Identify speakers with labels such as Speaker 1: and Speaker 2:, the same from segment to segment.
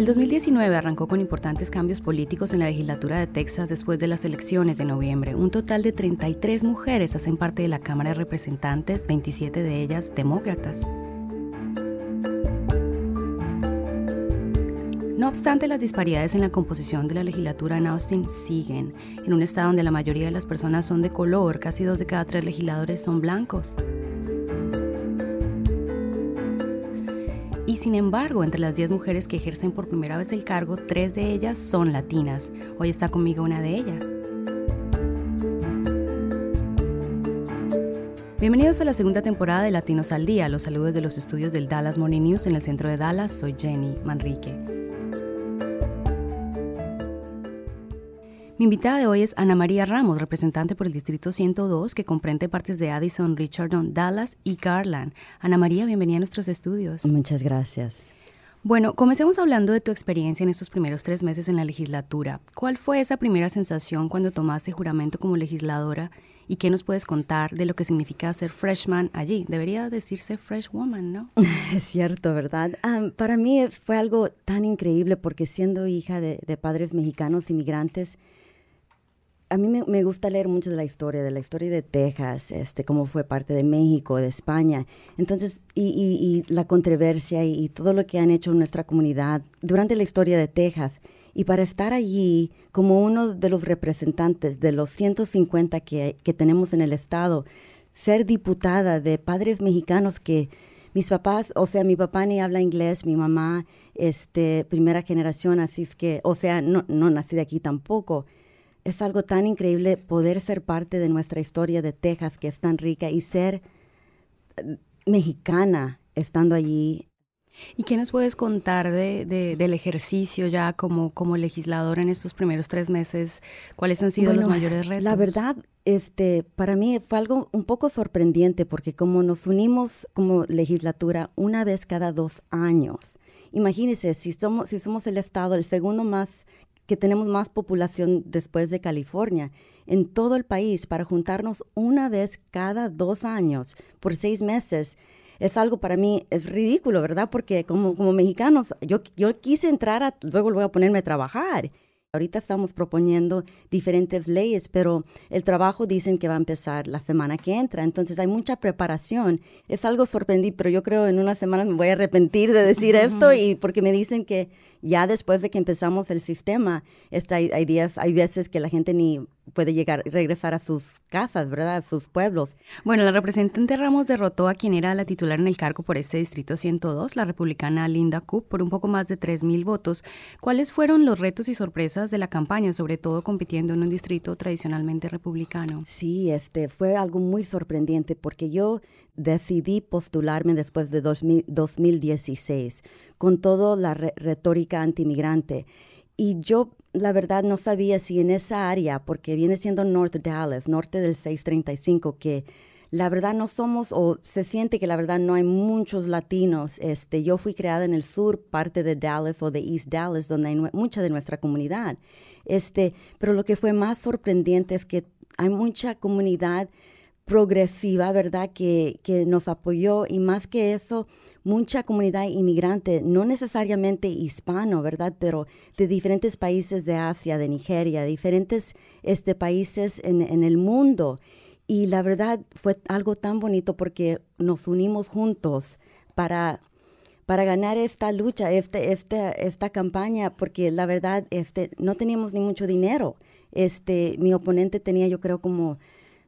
Speaker 1: El 2019 arrancó con importantes cambios políticos en la legislatura de Texas después de las elecciones de noviembre. Un total de 33 mujeres hacen parte de la Cámara de Representantes, 27 de ellas demócratas. No obstante, las disparidades en la composición de la legislatura en Austin siguen. En un estado donde la mayoría de las personas son de color, casi dos de cada tres legisladores son blancos. Y sin embargo, entre las 10 mujeres que ejercen por primera vez el cargo, tres de ellas son latinas. Hoy está conmigo una de ellas. Bienvenidos a la segunda temporada de Latinos al Día. Los saludos de los estudios del Dallas Morning News en el centro de Dallas. Soy Jenny Manrique. Mi invitada de hoy es Ana María Ramos, representante por el Distrito 102, que comprende partes de Addison, Richardson, Dallas y Garland. Ana María, bienvenida a nuestros estudios.
Speaker 2: Muchas gracias.
Speaker 1: Bueno, comencemos hablando de tu experiencia en estos primeros tres meses en la legislatura. ¿Cuál fue esa primera sensación cuando tomaste juramento como legisladora? ¿Y qué nos puedes contar de lo que significa ser freshman allí? Debería decirse freshwoman, ¿no?
Speaker 2: Es cierto, ¿verdad? Para mí fue algo tan increíble porque siendo hija de, de padres mexicanos inmigrantes, a mí me, gusta leer mucho de la historia, de la historia de Texas, este, cómo fue parte de México, de España. Entonces, y, la controversia y, todo lo que han hecho en nuestra comunidad durante la historia de Texas. Y para estar allí como uno de los representantes de los 150 que, que tenemos en el estado, ser diputada de padres mexicanos que mis papás, o sea, mi papá ni habla inglés, mi mamá, este, primera generación, así es que, o sea, no, no nací de aquí tampoco es algo tan increíble poder ser parte de nuestra historia de Texas, que es tan rica, y ser eh, mexicana estando allí.
Speaker 1: ¿Y qué nos puedes contar de, del ejercicio ya como, como legislador en estos primeros tres meses? ¿Cuáles han sido los mayores retos?
Speaker 2: La verdad, este, para mí fue algo un poco sorprendente porque como nos unimos como legislatura una vez cada dos años, imagínense, si somos, si somos el estado, el segundo más que tenemos más población después de California, en todo el país, para juntarnos una vez cada dos años por seis meses, es algo para mí, es ridículo, ¿verdad? Porque como, como mexicanos, yo, yo quise entrar, a, luego voy a ponerme a trabajar. Ahorita estamos proponiendo diferentes leyes, pero el trabajo dicen que va a empezar la semana que entra. Entonces hay mucha preparación. Es algo sorprendente, pero yo creo en una semana me voy a arrepentir de decir esto y porque me dicen que ya después de que empezamos el sistema, está, hay, hay días, hay veces que la gente ni puede llegar, regresar a sus casas, ¿verdad? A sus pueblos.
Speaker 1: Bueno, la representante Ramos derrotó a quien era la titular en el cargo por este distrito 102, la republicana Linda Coop, por un poco más de 3.000 votos. ¿Cuáles fueron los retos y sorpresas de la campaña, sobre todo compitiendo en un distrito tradicionalmente republicano?
Speaker 2: Sí, este fue algo muy sorprendente porque yo decidí postularme después de 2016 con toda la retórica antimigrante. Y yo la verdad no sabía si en esa área, porque viene siendo North Dallas, norte del 635, que la verdad no somos, o se siente que la verdad no hay muchos latinos. Este, yo fui creada en el sur, parte de Dallas o de East Dallas, donde hay mucha de nuestra comunidad. Este, pero lo que fue más sorprendente es que hay mucha comunidad progresiva, ¿verdad?, que, que, nos apoyó y más que eso, mucha comunidad inmigrante, no necesariamente hispano, ¿verdad?, pero de diferentes países de Asia, de Nigeria, diferentes este, países en, en el mundo. Y la verdad fue algo tan bonito porque nos unimos juntos para para ganar esta lucha, este, este, esta campaña, porque la verdad este, no teníamos ni mucho dinero. Este, mi oponente tenía yo creo como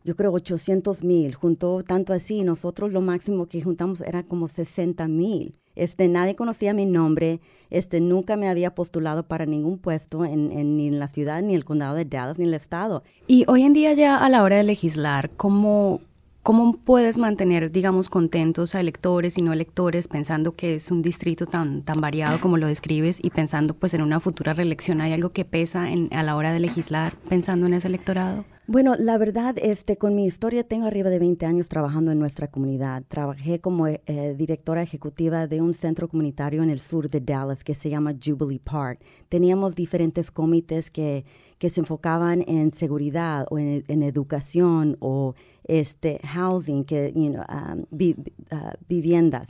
Speaker 2: yo creo 800 mil, juntó tanto así, nosotros lo máximo que juntamos era como 60 mil. Este, nadie conocía mi nombre, este, nunca me había postulado para ningún puesto en, ni en la ciudad, ni el condado de Dallas, ni el estado.
Speaker 1: Y hoy en día ya a la hora de legislar, ¿cómo, ¿Cómo puedes mantener, digamos, contentos a electores y no electores pensando que es un distrito tan, tan variado como lo describes y pensando pues en una futura reelección? ¿Hay algo que pesa a la hora de legislar pensando en ese electorado?
Speaker 2: Bueno, la verdad, este, con mi historia tengo arriba de 20 años trabajando en nuestra comunidad. Trabajé como eh, directora ejecutiva de un centro comunitario en el sur de Dallas que se llama Jubilee Park. Teníamos diferentes comités que, que se enfocaban en seguridad o en, en educación o este, housing, que, you know, um, uh, viviendas.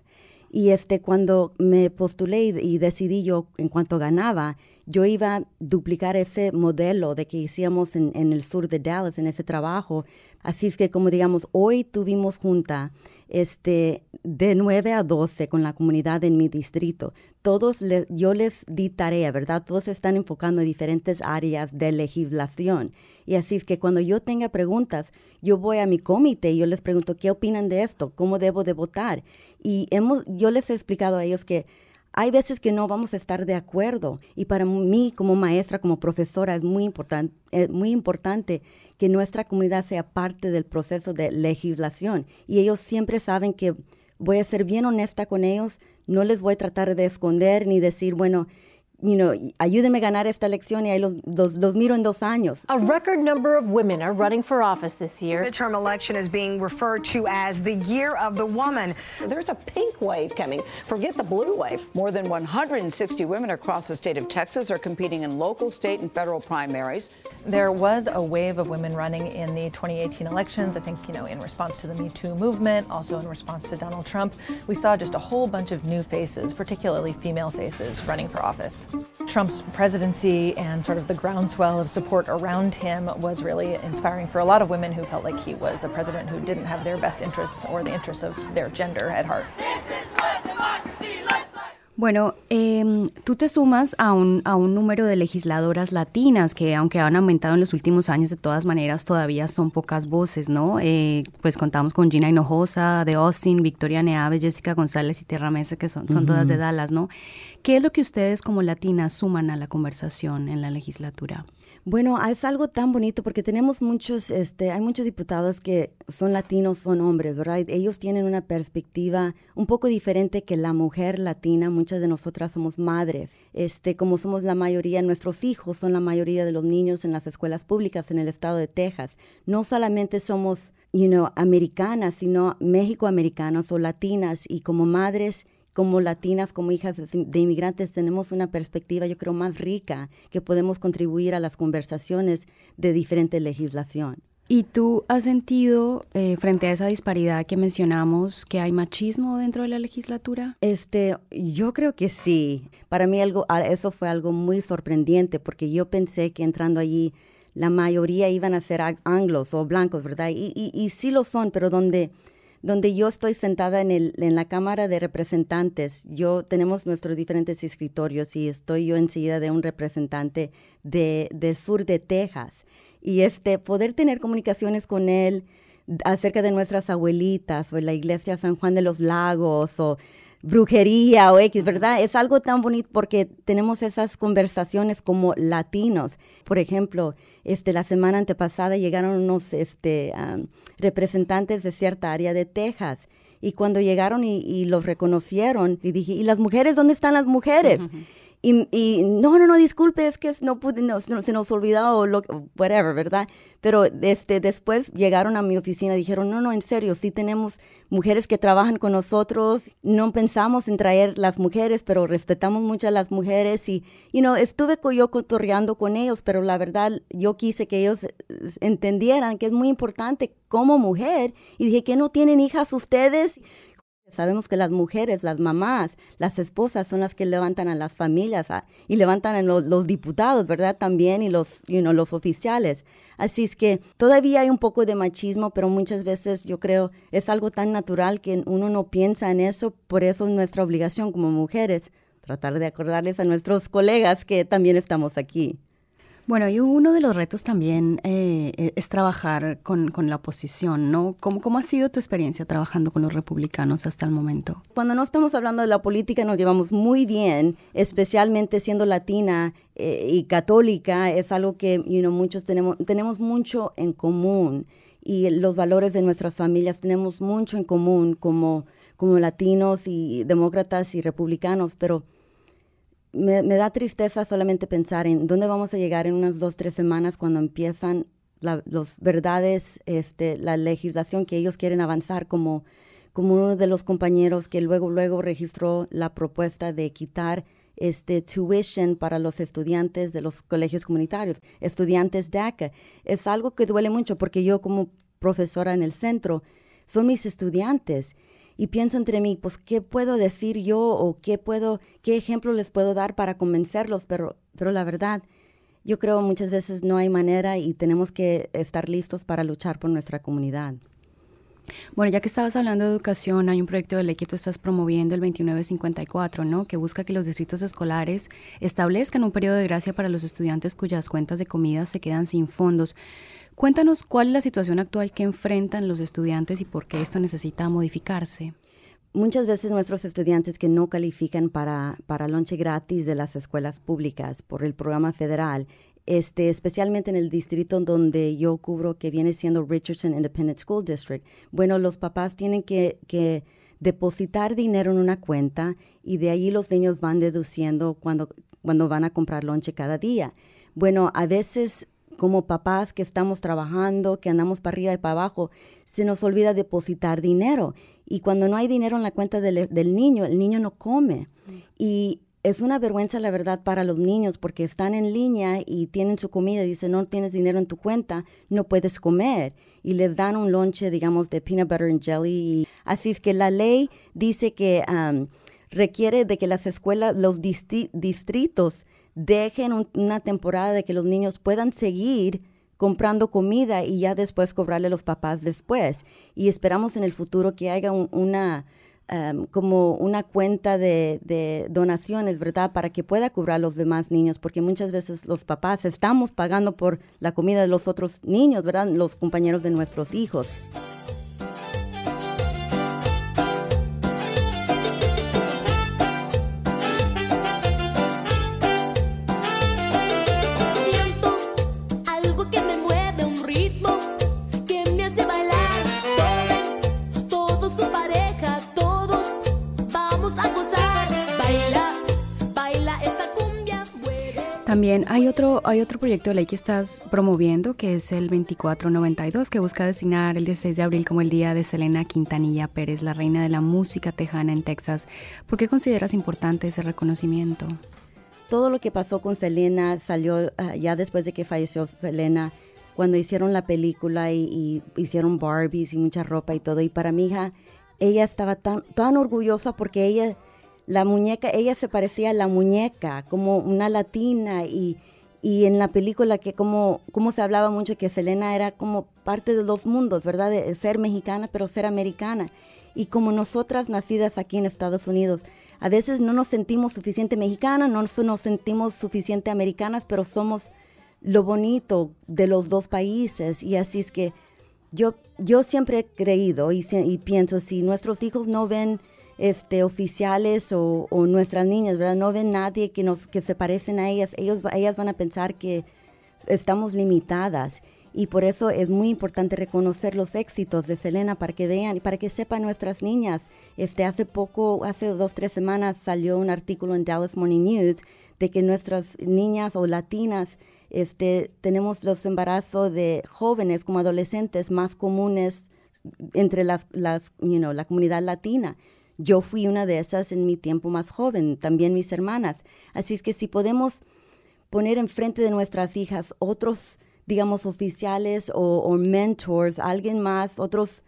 Speaker 2: Y este, cuando me postulé y, decidí yo, en cuanto ganaba, yo iba a duplicar ese modelo de que hicimos en, en, el sur de Dallas, en ese trabajo. Así es que, como digamos, hoy tuvimos junta este, de 9 a 12 con la comunidad en mi distrito. Todos yo les di tarea, ¿verdad? Todos están enfocando en diferentes áreas de legislación. Y así es que cuando yo tenga preguntas, yo voy a mi comité y yo les pregunto, ¿qué opinan de esto? ¿Cómo debo de votar? Y hemos, yo les he explicado a ellos que hay veces que no vamos a estar de acuerdo y para mí como maestra, como profesora, es muy, importante eh, muy importante que nuestra comunidad sea parte del proceso de legislación y ellos siempre saben que voy a ser bien honesta con ellos, no les voy a tratar de esconder ni decir, bueno, you know, ayúdenme a ganar esta elección y ahí los, los, los, miro en dos años.
Speaker 3: A record number of women are running for office this year.
Speaker 4: The midterm election is being referred to as the year of the woman.
Speaker 5: There's a pink wave coming. Forget the blue wave. More than 160 women across the state of Texas are competing in local, state, and federal primaries.
Speaker 6: There was a wave of women running in the 2018 elections. I think, you know, in response to the Me Too movement, also in response to Donald Trump. We saw just a whole bunch of new faces, particularly female faces, running for office. Trump's presidency and sort of the groundswell of support around him was really inspiring for a lot of women who felt like he was a president who didn't have their best interests or the interests of their gender at heart.
Speaker 1: Bueno, eh, tú te sumas a un, a un número de legisladoras latinas que, aunque han aumentado en los últimos años, de todas maneras todavía son pocas voces, ¿no? Eh, pues contamos con Gina Hinojosa de Austin, Victoria Neave, Jessica González y Tierra Mesa, que son, son todas de Dallas, ¿no? ¿Qué es lo que ustedes como latinas suman a la conversación en la legislatura?
Speaker 2: Bueno, es algo tan bonito porque tenemos muchos, este, hay muchos diputados que son latinos, son hombres, ¿verdad? Ellos tienen una perspectiva un poco diferente que la mujer latina. Muchas de nosotras somos madres. Este, como somos la mayoría, nuestros hijos son la mayoría de los niños en las escuelas públicas en el estado de Texas. No solamente somos, you know, americanas, sino México-americanas o latinas y como madres como latinas, como hijas de inmigrantes, tenemos una perspectiva, yo creo, más rica que podemos contribuir a las conversaciones de diferente legislación.
Speaker 1: ¿Y tú has sentido, eh, frente a esa disparidad que mencionamos, que hay machismo dentro de la legislatura?
Speaker 2: Este, yo creo que sí. Para mí algo, eso fue algo muy sorprendente porque yo pensé que entrando allí la mayoría iban a ser anglos o blancos, ¿verdad? Y, y, y sí lo son, pero donde donde yo estoy sentada en, en la Cámara de Representantes. Yo tenemos nuestros diferentes escritorios y estoy yo enseguida de un representante de, del sur de Texas. Y este, poder tener comunicaciones con él acerca de nuestras abuelitas o la iglesia San Juan de los Lagos o brujería o X, ¿verdad? Es algo tan bonito porque tenemos esas conversaciones como latinos. Por ejemplo, este, la semana antepasada llegaron unos este, representantes de cierta área de Texas y cuando llegaron y, los reconocieron, y dije, ¿y las mujeres? ¿Dónde están las mujeres? Y, y, no, no, no, disculpe, es que no, pude, no, se nos olvidó o lo, whatever, ¿verdad? Pero este, después llegaron a mi oficina y dijeron, no, no, en serio, sí tenemos mujeres que trabajan con nosotros, no pensamos en traer las mujeres, pero respetamos mucho a las mujeres y, you know, estuve yo cotorreando con ellos, pero la verdad yo quise que ellos entendieran que es muy importante como mujer y dije que no tienen hijas ustedes Sabemos que las mujeres, las mamás, las esposas son las que levantan a las familias ah, y levantan a los, diputados, ¿verdad? También y los, you know, los oficiales. Así es que todavía hay un poco de machismo, pero muchas veces yo creo es algo tan natural que uno no piensa en eso. Por eso es nuestra obligación como mujeres tratar de acordarles a nuestros colegas que también estamos aquí.
Speaker 1: Bueno, y uno de los retos también eh, e, es trabajar con, con, la oposición, ¿no? ¿Cómo, ¿Cómo ha sido tu experiencia trabajando con los republicanos hasta el momento?
Speaker 2: Cuando no estamos hablando de la política nos llevamos muy bien, especialmente siendo latina eh, y católica, es algo que muchos tenemos, tenemos mucho en común y los valores de nuestras familias tenemos mucho en común como, como latinos y demócratas y republicanos, pero me, da tristeza solamente pensar en dónde vamos a llegar en unas dos, tres semanas cuando empiezan las verdades, este, la legislación que ellos quieren avanzar como, como uno de los compañeros que luego, luego registró la propuesta de quitar este tuition para los estudiantes de los colegios comunitarios, estudiantes de ACA. Es algo que duele mucho porque yo como profesora en el centro, son mis estudiantes y pienso entre mí, pues, ¿qué puedo decir yo o qué puedo, qué ejemplo les puedo dar para convencerlos? Pero, pero la verdad, yo creo muchas veces no hay manera y tenemos que estar listos para luchar por nuestra comunidad.
Speaker 1: Bueno, ya que estabas hablando de educación, hay un proyecto de ley que tú estás promoviendo, el 2954, ¿no? Que busca que los distritos escolares establezcan un periodo de gracia para los estudiantes cuyas cuentas de comida se quedan sin fondos. Cuéntanos cuál es la situación actual que enfrentan los estudiantes y por qué esto necesita modificarse.
Speaker 2: Muchas veces nuestros estudiantes que no califican para, para lonche gratis de las escuelas públicas por el programa federal, este, especialmente en el distrito donde yo cubro, que viene siendo Richardson Independent School District, bueno, los papás tienen que, depositar dinero en una cuenta y de ahí los niños van deduciendo cuando, cuando van a comprar lonche cada día. Bueno, a veces como papás que estamos trabajando, que andamos para arriba y para abajo, se nos olvida depositar dinero. Y cuando no hay dinero en la cuenta del, del niño, el niño no come. Y es una vergüenza, la verdad, para los niños porque están en línea y tienen su comida y dicen, no tienes dinero en tu cuenta, no puedes comer. Y les dan un lonche, digamos, de peanut butter and jelly. Así es que la ley dice que um, requiere de que las escuelas, los distritos, dejen una temporada de que los niños puedan seguir comprando comida y ya después cobrarle a los papás después. Y esperamos en el futuro que haya una Em, como una cuenta de, de, donaciones, ¿verdad? Para que pueda cubrir a los demás niños, porque muchas veces los papás estamos pagando por la comida de los otros niños, ¿verdad? Los compañeros de nuestros hijos.
Speaker 1: Hay otro, hay otro proyecto de ley que estás promoviendo, que es el 2492, que busca designar el 16 de abril como el día de Selena Quintanilla Pérez, la reina de la música tejana en Texas. ¿Por qué consideras importante ese reconocimiento?
Speaker 2: Todo lo que pasó con Selena salió ah, ya después de que falleció Selena, cuando hicieron la película y, hicieron Barbies y mucha ropa y todo. Y para mi hija, ella estaba tan, tan orgullosa porque ella la muñeca, ella se parecía a la muñeca, como una latina y, en la película que como, como se hablaba mucho que Selena era como parte de los mundos, ¿verdad? De ser mexicana, pero ser americana. Y como nosotras nacidas aquí en Estados Unidos, a veces no nos sentimos suficiente mexicanas, no nos sentimos suficiente americanas, pero somos lo bonito de los dos países. Y así es que yo, yo siempre he creído y, y pienso, si nuestros hijos no ven este, oficiales o, nuestras niñas, ¿verdad? No ven nadie que, nos, que se parecen a ellas. Ellos, ellas van a pensar que estamos limitadas. Y por eso es muy importante reconocer los éxitos de Selena para que vean y para que sepan nuestras niñas. Este, hace poco, hace dos, tres semanas salió un artículo en Dallas Morning News de que nuestras niñas o latinas este, tenemos los embarazos de jóvenes como adolescentes más comunes entre las, las you know, la comunidad latina. Yo fui una de esas en mi tiempo más joven, también mis hermanas. Así es que si podemos poner enfrente de nuestras hijas otros, digamos, oficiales o, mentors, alguien más, otros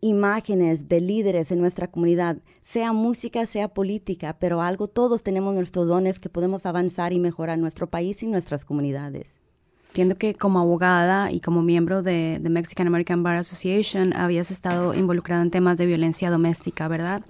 Speaker 2: imágenes de líderes en nuestra comunidad, sea música, sea política, pero algo, todos tenemos nuestros dones que podemos avanzar y mejorar nuestro país y nuestras comunidades.
Speaker 1: Entiendo que como abogada y como miembro de, The Mexican American Bar Association habías estado involucrada en temas de violencia doméstica, ¿verdad?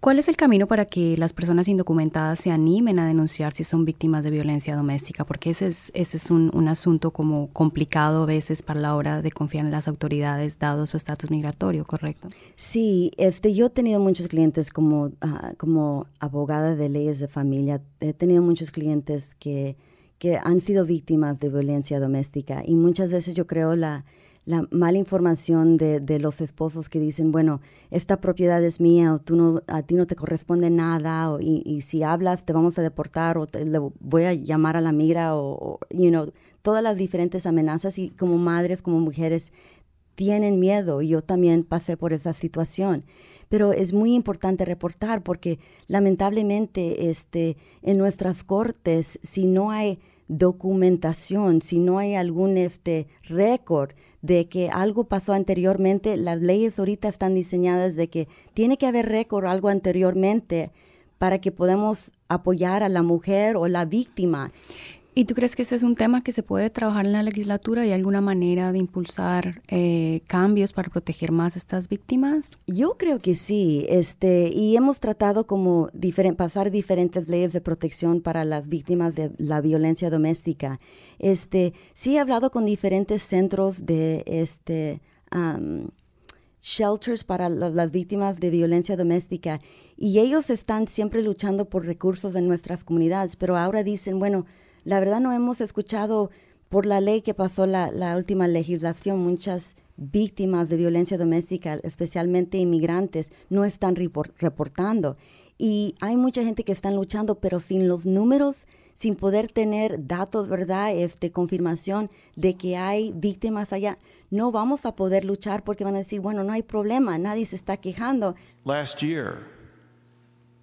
Speaker 1: ¿Cuál es el camino para que las personas indocumentadas se animen a denunciar si son víctimas de violencia doméstica? Porque ese es, ese es un, asunto como complicado a veces para la hora de confiar en las autoridades, dado su estatus migratorio, ¿correcto?
Speaker 2: Sí, este, yo he tenido muchos clientes como, ah, como abogada de leyes de familia. He tenido muchos clientes que que han sido víctimas de violencia doméstica. Y muchas veces yo creo la, la mala información de, de, los esposos que dicen, bueno, esta propiedad es mía o tú no, a ti no te corresponde nada o, y, si hablas te vamos a deportar o te, le voy a llamar a la migra o, you know, todas las diferentes amenazas y como madres, como mujeres, tienen miedo. Yo también pasé por esa situación. Pero es muy importante reportar porque lamentablemente este, en nuestras cortes, si no hay documentación, si no hay algún este récord de que algo pasó anteriormente, las leyes ahorita están diseñadas de que tiene que haber récord algo anteriormente para que podamos apoyar a la mujer o la víctima.
Speaker 1: ¿Y tú crees que ese es un tema que se puede trabajar en la legislatura? ¿Hay alguna manera de impulsar eh, cambios para proteger más a estas víctimas?
Speaker 2: Yo creo que sí, este, y hemos tratado como pasar diferentes leyes de protección para las víctimas de la violencia doméstica. Este, sí he hablado con diferentes centros de este, shelters para las víctimas de violencia doméstica y ellos están siempre luchando por recursos en nuestras comunidades, pero ahora dicen, bueno, la verdad no hemos escuchado por la ley que pasó la, última legislación, muchas víctimas de violencia doméstica, especialmente inmigrantes, no están reportando. Y hay mucha gente que están luchando, pero sin los números, sin poder tener datos, ¿verdad? Este, confirmación de que hay víctimas allá, no vamos a poder luchar porque van a decir, bueno, no hay problema, nadie se está quejando.
Speaker 7: Last year,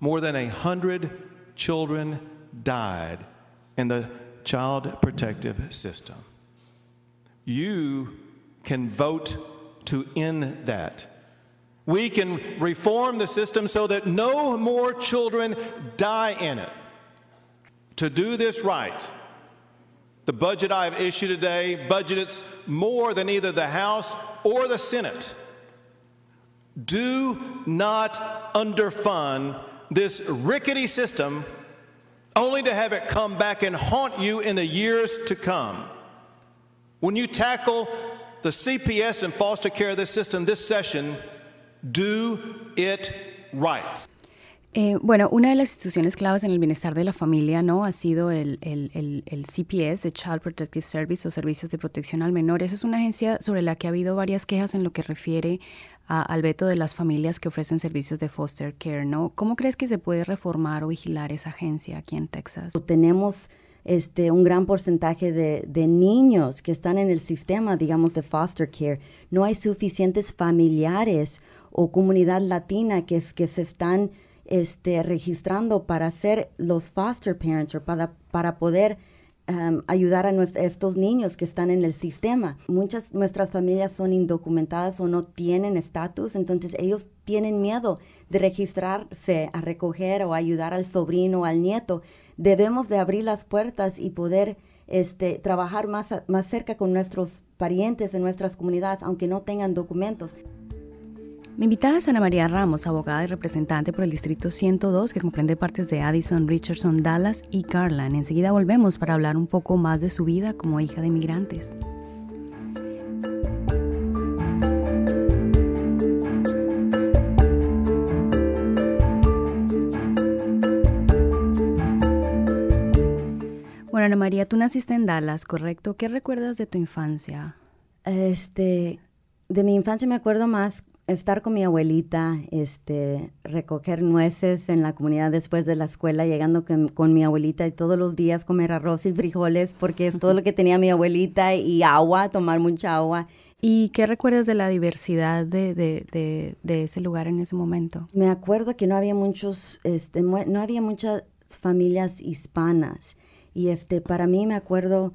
Speaker 7: more than a hundred children died in the child protective system. You can vote to end that. We can reform the system so that no more children die in it. To do this right, the budget I have issued today budgets more than either the House or the Senate. Do not underfund this rickety system only to have it come back and haunt you in the years to come. When you tackle the CPS and foster care of this system this session, do it right.
Speaker 1: Eh, bueno, una de las instituciones claves en el bienestar de la familia no ha sido el, el, el, el, CPS, de Child Protective Service o Servicios de Protección al Menor. Esa es una agencia sobre la que ha habido varias quejas en lo que refiere al veto de las familias que ofrecen servicios de foster care, ¿no? ¿Cómo crees que se puede reformar o vigilar esa agencia aquí en Texas?
Speaker 2: Tenemos este, un gran porcentaje de, de, niños que están en el sistema, digamos, de foster care. No hay suficientes familiares o comunidad latina que, que se están este, registrando para ser los foster parents o para, para poder Ayudar a, estos niños que están en el sistema. Muchas nuestras familias son indocumentadas o no tienen estatus, entonces ellos tienen miedo de registrarse a recoger o ayudar al sobrino o al nieto. Debemos de abrir las puertas y poder este, trabajar más, más cerca con nuestros parientes en nuestras comunidades, aunque no tengan documentos.
Speaker 1: Mi invitada es Ana María Ramos, abogada y representante por el Distrito 102, que comprende partes de Addison, Richardson, Dallas y Garland. Enseguida volvemos para hablar un poco más de su vida como hija de inmigrantes. Bueno, Ana María, tú naciste en Dallas, ¿correcto? ¿Qué recuerdas de tu infancia?
Speaker 2: Este, de mi infancia me acuerdo más estar con mi abuelita, este, recoger nueces en la comunidad después de la escuela, llegando con, mi abuelita y todos los días comer arroz y frijoles porque es todo lo que tenía mi abuelita y agua, tomar mucha agua.
Speaker 1: ¿Y qué recuerdas de la diversidad de, de, de, ese lugar en ese momento?
Speaker 2: Me acuerdo que no había muchos, este, no había muchas familias hispanas y este, para mí me acuerdo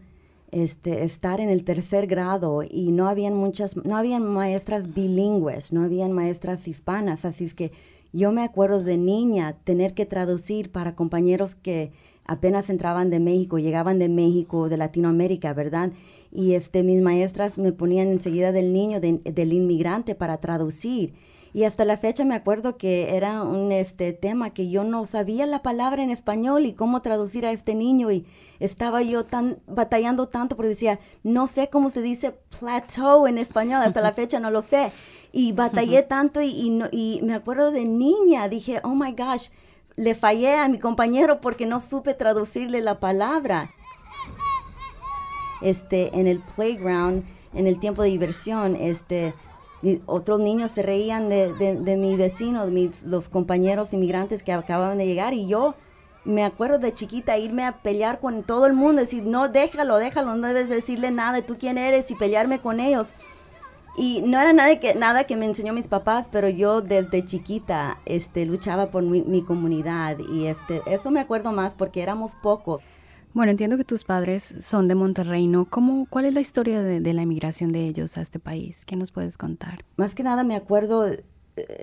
Speaker 2: este, estar en el tercer grado y no habían muchas, no habían maestras bilingües, no habían maestras hispanas, así es que yo me acuerdo de niña tener que traducir para compañeros que apenas entraban de México, llegaban de México, de Latinoamérica, ¿verdad? Y este, mis maestras me ponían enseguida del niño, del inmigrante para traducir. Y hasta la fecha me acuerdo que era un este tema que yo no sabía la palabra en español y cómo traducir a este niño y estaba yo tan batallando tanto porque decía, no sé cómo se dice plateau en español, hasta la fecha no lo sé. Y batallé tanto y, y, y me acuerdo de niña, dije, oh my gosh, le fallé a mi compañero porque no supe traducirle la palabra. Este, en el playground, en el tiempo de diversión, este, otros niños se reían de, de, mi vecino, mis, los compañeros inmigrantes que acababan de llegar y yo me acuerdo de chiquita irme a pelear con todo el mundo, decir, no, déjalo, déjalo, no debes decirle nada, tú quién eres y pelearme con ellos. Y no era nada que, nada que me enseñó mis papás, pero yo desde chiquita este, luchaba por mi, mi comunidad y este, eso me acuerdo más porque éramos pocos.
Speaker 1: Bueno, entiendo que tus padres son de Monterrey, ¿no? ¿Cómo, ¿Cuál es la historia de, la emigración de ellos a este país? ¿Qué nos puedes contar?
Speaker 2: Más que nada me acuerdo eh,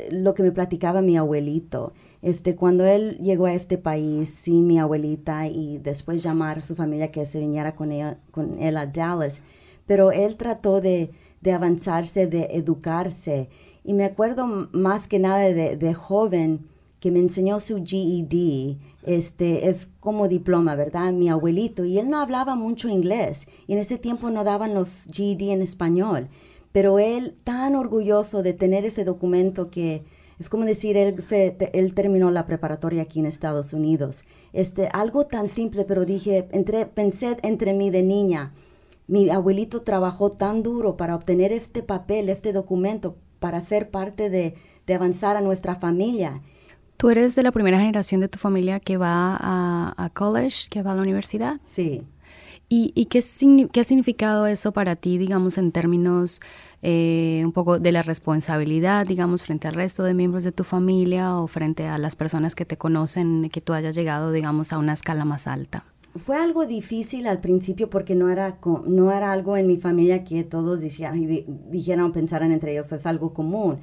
Speaker 2: lo que me platicaba mi abuelito. Este, cuando él llegó a este país sin mi abuelita y después llamar a su familia que se viniera con, con él a Dallas, pero él trató de, de avanzarse, de educarse. Y me acuerdo más que nada de, de joven que me enseñó su GED, este, es como diploma, ¿verdad? Mi abuelito, y él no hablaba mucho inglés, y en ese tiempo no daban los GED en español, pero él tan orgulloso de tener ese documento que es como decir, él, se, él terminó la preparatoria aquí en Estados Unidos. Este, algo tan simple, pero dije, entre, pensé entre mí de niña, mi abuelito trabajó tan duro para obtener este papel, este documento, para ser parte de, de avanzar a nuestra familia.
Speaker 1: ¿Tú eres de la primera generación de tu familia que va a, a college, que va a la universidad?
Speaker 2: Sí.
Speaker 1: ¿Y, y qué, qué, ha significado eso para ti, digamos, en términos eh, un poco de la responsabilidad, digamos, frente al resto de miembros de tu familia o frente a las personas que te conocen, que tú hayas llegado, digamos, a una escala más alta?
Speaker 2: Fue algo difícil al principio porque no era, no era algo en mi familia que todos dijeran, dijeran o pensaran entre ellos, es algo común.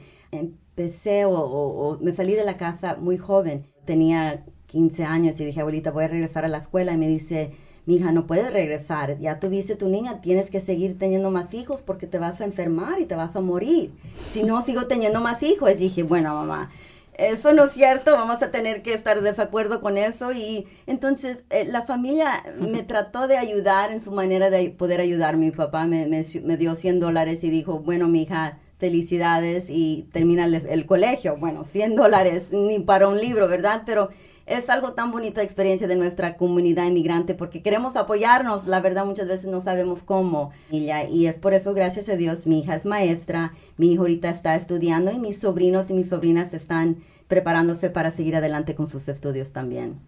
Speaker 2: Empecé o, o, o me salí de la casa muy joven, tenía 15 años y dije, abuelita, voy a regresar a la escuela y me dice, mi hija, no puedes regresar, ya tuviste tu niña, tienes que seguir teniendo más hijos porque te vas a enfermar y te vas a morir. Si no sigo teniendo más hijos, y dije, bueno, mamá, eso no es cierto, vamos a tener que estar de desacuerdo con eso. Y entonces eh, la familia me trató de ayudar en su manera de poder ayudar. Mi papá me, me, me dio 100 dólares y dijo, bueno, mi hija, felicidades y termina el, colegio. Bueno, 100 dólares ni para un libro, ¿verdad? Pero es algo tan bonita experiencia de nuestra comunidad inmigrante porque queremos apoyarnos, la verdad muchas veces no sabemos cómo. Y es por eso, gracias a Dios, mi hija es maestra, mi hijo ahorita está estudiando y mis sobrinos y mis sobrinas están preparándose para seguir adelante con sus estudios también.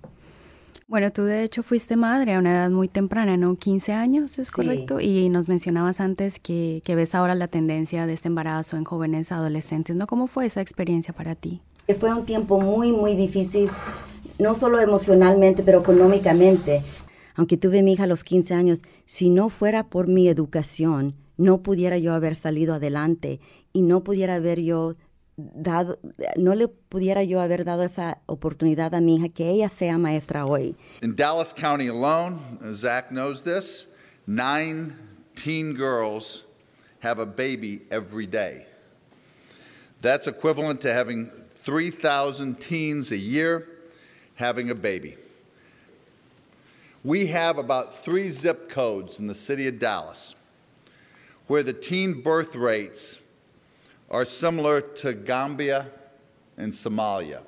Speaker 1: Bueno, tú de hecho fuiste madre a una edad muy temprana, ¿no? 15 años, ¿es correcto? Y nos mencionabas antes que, que, ves ahora la tendencia de este embarazo en jóvenes adolescentes, ¿no? ¿Cómo fue esa experiencia para ti?
Speaker 2: Fue un tiempo muy, muy difícil, no solo emocionalmente, pero económicamente. Aunque tuve mi hija a los 15 años, si no fuera por mi educación, no pudiera yo haber salido adelante y no pudiera haber yo dado, no le pudiera yo haber dado esa oportunidad a mi hija que ella sea maestra hoy.
Speaker 8: In Dallas County alone, Zach knows this, nine teen girls have a baby every day. That's equivalent to having 3,000 teens a year having a baby. We have about three zip codes in the city of Dallas where the teen birth rates are similar to Gambia and Somalia.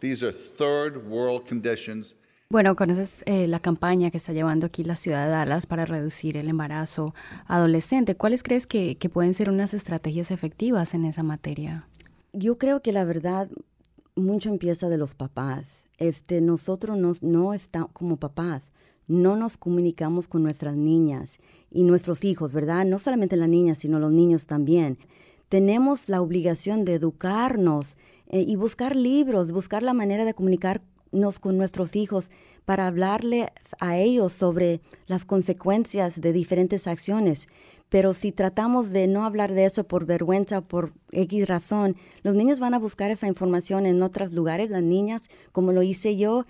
Speaker 8: These are third world conditions.
Speaker 1: Bueno, conoces eh, la campaña que está llevando aquí la ciudad de Dallas para reducir el embarazo adolescente. ¿Cuáles crees que, que pueden ser unas estrategias efectivas en esa materia?
Speaker 2: Yo creo que la verdad mucho empieza de los papás. Este, nosotros nos, no estamos como papás, no nos comunicamos con nuestras niñas y nuestros hijos, ¿verdad? No solamente las niñas, sino los niños también. Tenemos la obligación de educarnos eh, y buscar libros, buscar la manera de comunicarnos con nuestros hijos para hablarles a ellos sobre las consecuencias de diferentes acciones. Pero si tratamos de no hablar de eso por vergüenza, por X razón, los niños van a buscar esa información en otros lugares, las niñas, como lo hice yo,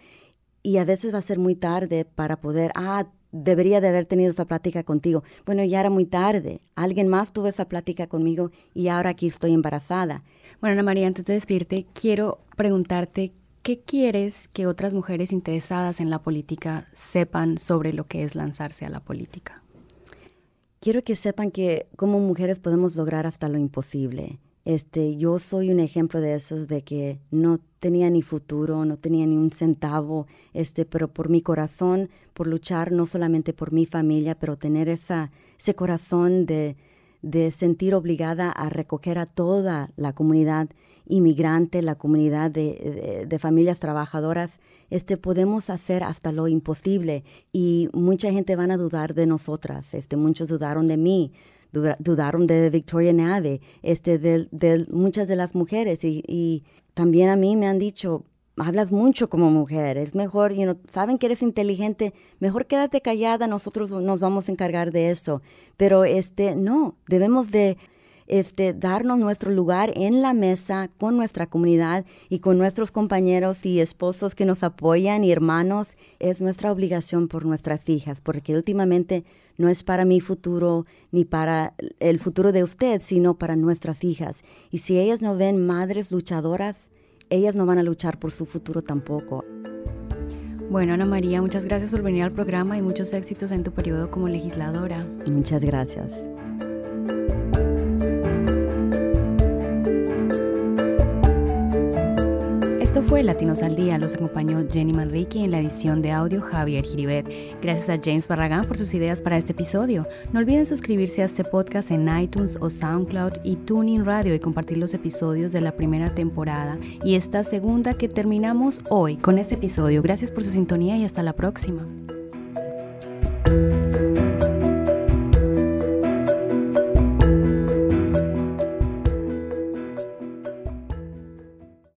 Speaker 2: y a veces va a ser muy tarde para poder, ah, debería de haber tenido esa plática contigo. Bueno, ya era muy tarde. Alguien más tuvo esa plática conmigo y ahora aquí estoy embarazada.
Speaker 1: Bueno, Ana María, antes de despedirte, quiero preguntarte ¿qué quieres que otras mujeres interesadas en la política sepan sobre lo que es lanzarse a la política?
Speaker 2: Quiero que sepan que como mujeres podemos lograr hasta lo imposible. Este, yo soy un ejemplo de esos de que no tenía ni futuro, no tenía ni un centavo, este, pero por mi corazón, por luchar no solamente por mi familia, pero tener esa, ese corazón de, de sentir obligada a recoger a toda la comunidad inmigrante, la comunidad de, familias trabajadoras, este, podemos hacer hasta lo imposible. Y mucha gente van a dudar de nosotras, este, muchos dudaron de mí, dudaron de Victoria Nave, este, de, de, muchas de las mujeres y, y, también a mí me han dicho, hablas mucho como mujer, es mejor, you saben que eres inteligente, mejor quédate callada, nosotros nos vamos a encargar de eso. Pero este, no, debemos de este, darnos nuestro lugar en la mesa con nuestra comunidad y con nuestros compañeros y esposos que nos apoyan y hermanos. Es nuestra obligación por nuestras hijas, porque últimamente no es para mi futuro ni para el futuro de usted, sino para nuestras hijas. Y si ellas no ven madres luchadoras, ellas no van a luchar por su futuro tampoco.
Speaker 1: Bueno, Ana María, muchas gracias por venir al programa y muchos éxitos en tu periodo como legisladora.
Speaker 2: Muchas gracias.
Speaker 1: Fue Latinos al Día. Los acompañó Jenny Manrique en la edición de audio Javier Giribet. Gracias a James Barragán por sus ideas para este episodio. No olviden suscribirse a este podcast en iTunes o SoundCloud y Tuning Radio y compartir los episodios de la primera temporada y esta segunda que terminamos hoy con este episodio. Gracias por su sintonía y hasta la próxima.